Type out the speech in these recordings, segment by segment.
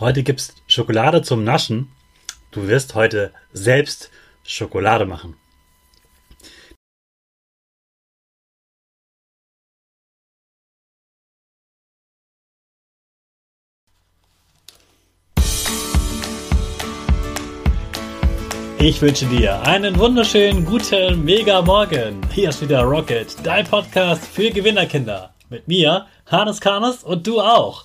Heute gibt's Schokolade zum Naschen. Du wirst heute selbst Schokolade machen. Ich wünsche dir einen wunderschönen guten Mega Morgen. Hier ist wieder Rocket, dein Podcast für Gewinnerkinder. Mit mir, Hannes Karnes und du auch.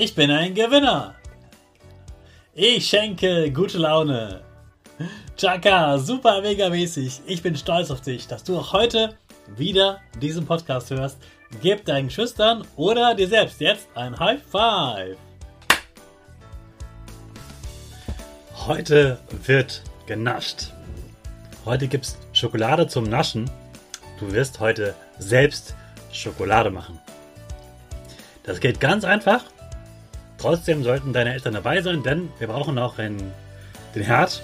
Ich bin ein Gewinner. Ich schenke gute Laune. Chaka, super mega mäßig. Ich bin stolz auf dich, dass du auch heute wieder diesen Podcast hörst. Gib deinen Schüchtern oder dir selbst jetzt ein High Five. Heute wird genascht. Heute gibt's Schokolade zum Naschen. Du wirst heute selbst Schokolade machen. Das geht ganz einfach. Trotzdem sollten deine Eltern dabei sein, denn wir brauchen auch den Herd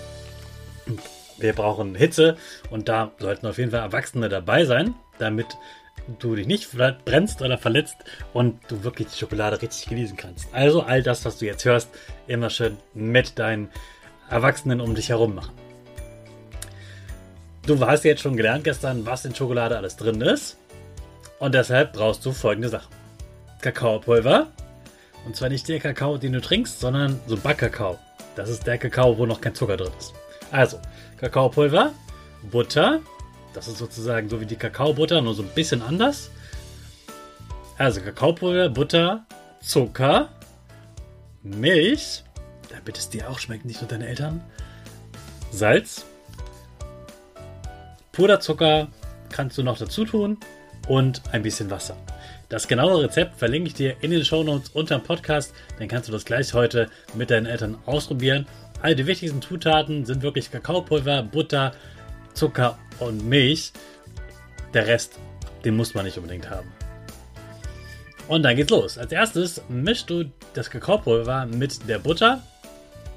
wir brauchen Hitze und da sollten auf jeden Fall Erwachsene dabei sein, damit du dich nicht brennst oder verletzt und du wirklich die Schokolade richtig genießen kannst. Also all das, was du jetzt hörst, immer schön mit deinen Erwachsenen um dich herum machen. Du hast jetzt schon gelernt gestern, was in Schokolade alles drin ist. Und deshalb brauchst du folgende Sachen. Kakaopulver. Und zwar nicht der Kakao, den du trinkst, sondern so Backkakao. Das ist der Kakao, wo noch kein Zucker drin ist. Also, Kakaopulver, Butter, das ist sozusagen so wie die Kakaobutter, nur so ein bisschen anders. Also Kakaopulver, Butter, Zucker, Milch, damit es dir auch schmeckt, nicht nur deine Eltern, Salz, Puderzucker kannst du noch dazu tun und ein bisschen Wasser. Das genaue Rezept verlinke ich dir in den Shownotes unter dem Podcast. Dann kannst du das gleich heute mit deinen Eltern ausprobieren All die wichtigsten Zutaten sind wirklich Kakaopulver, Butter, Zucker und Milch. Der Rest, den muss man nicht unbedingt haben. Und dann geht's los. Als erstes mischst du das Kakaopulver mit der Butter.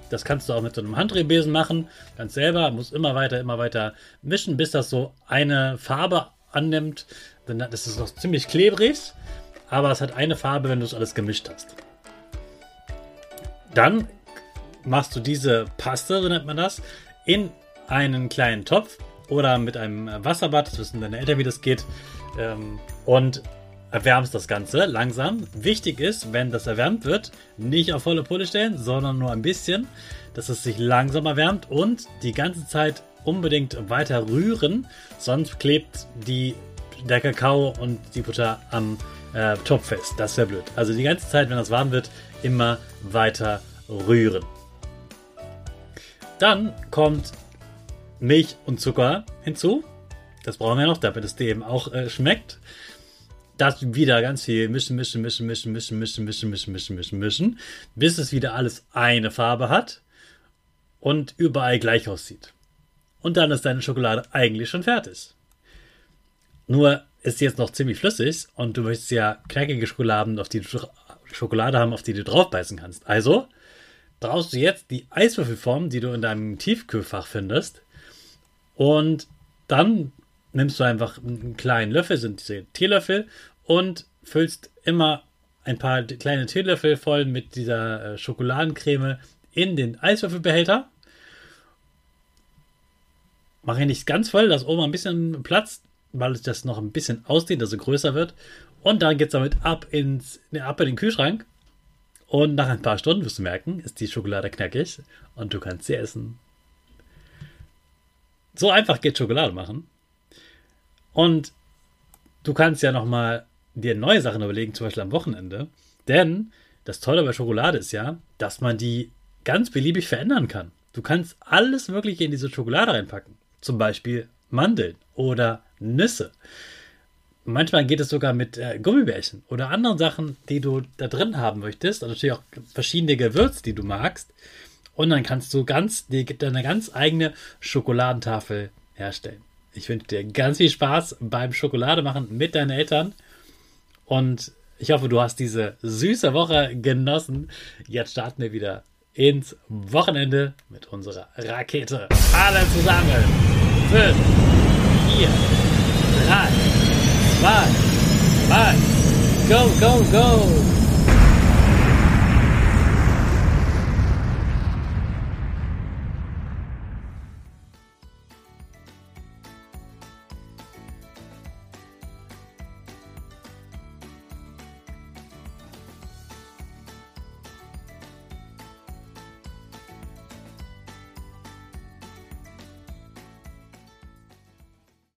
Das kannst du auch mit so einem Handdrehbesen machen. Ganz selber, muss immer weiter, immer weiter mischen, bis das so eine Farbe annimmt. Das ist noch ziemlich klebrig, aber es hat eine Farbe, wenn du es alles gemischt hast. Dann machst du diese Paste, so nennt man das, in einen kleinen Topf oder mit einem Wasserbad, das wissen deine Eltern, wie das geht, ähm, und erwärmst das Ganze langsam. Wichtig ist, wenn das erwärmt wird, nicht auf volle Pulle stellen, sondern nur ein bisschen, dass es sich langsam erwärmt und die ganze Zeit unbedingt weiter rühren, sonst klebt die, der Kakao und die Butter am äh, Topf fest. Das wäre blöd. Also die ganze Zeit, wenn das warm wird, immer weiter rühren. Dann kommt Milch und Zucker hinzu. Das brauchen wir noch, damit es dem auch äh, schmeckt. Das wieder ganz viel mischen, mischen, mischen, mischen, mischen, mischen, mischen, mischen, mischen, mischen, mischen, bis es wieder alles eine Farbe hat und überall gleich aussieht. Und dann ist deine Schokolade eigentlich schon fertig. Nur ist sie jetzt noch ziemlich flüssig und du möchtest ja knackige Schokoladen, auf die du Schokolade haben, auf die du draufbeißen kannst. Also brauchst du jetzt die Eiswürfelform, die du in deinem Tiefkühlfach findest. Und dann nimmst du einfach einen kleinen Löffel, sind diese Teelöffel, und füllst immer ein paar kleine Teelöffel voll mit dieser äh, Schokoladencreme in den Eiswürfelbehälter. Mache ihn nicht ganz voll, dass oben ein bisschen Platz, weil es das noch ein bisschen ausdehnt, also größer wird. Und dann geht es damit ab, ins, ab in den Kühlschrank. Und nach ein paar Stunden wirst du merken, ist die Schokolade knackig und du kannst sie essen. So einfach geht Schokolade machen. Und du kannst ja nochmal dir neue Sachen überlegen, zum Beispiel am Wochenende. Denn das Tolle bei Schokolade ist ja, dass man die ganz beliebig verändern kann. Du kannst alles Mögliche in diese Schokolade reinpacken. Zum Beispiel Mandeln oder Nüsse. Manchmal geht es sogar mit äh, Gummibärchen oder anderen Sachen, die du da drin haben möchtest. Und natürlich auch verschiedene Gewürze, die du magst. Und dann kannst du ganz, die, deine ganz eigene Schokoladentafel herstellen. Ich wünsche dir ganz viel Spaß beim Schokolade mit deinen Eltern. Und ich hoffe, du hast diese süße Woche genossen. Jetzt starten wir wieder ins Wochenende mit unserer Rakete. Alle zusammen. fünf, vier, drei, zwei, eins. Go, go, go!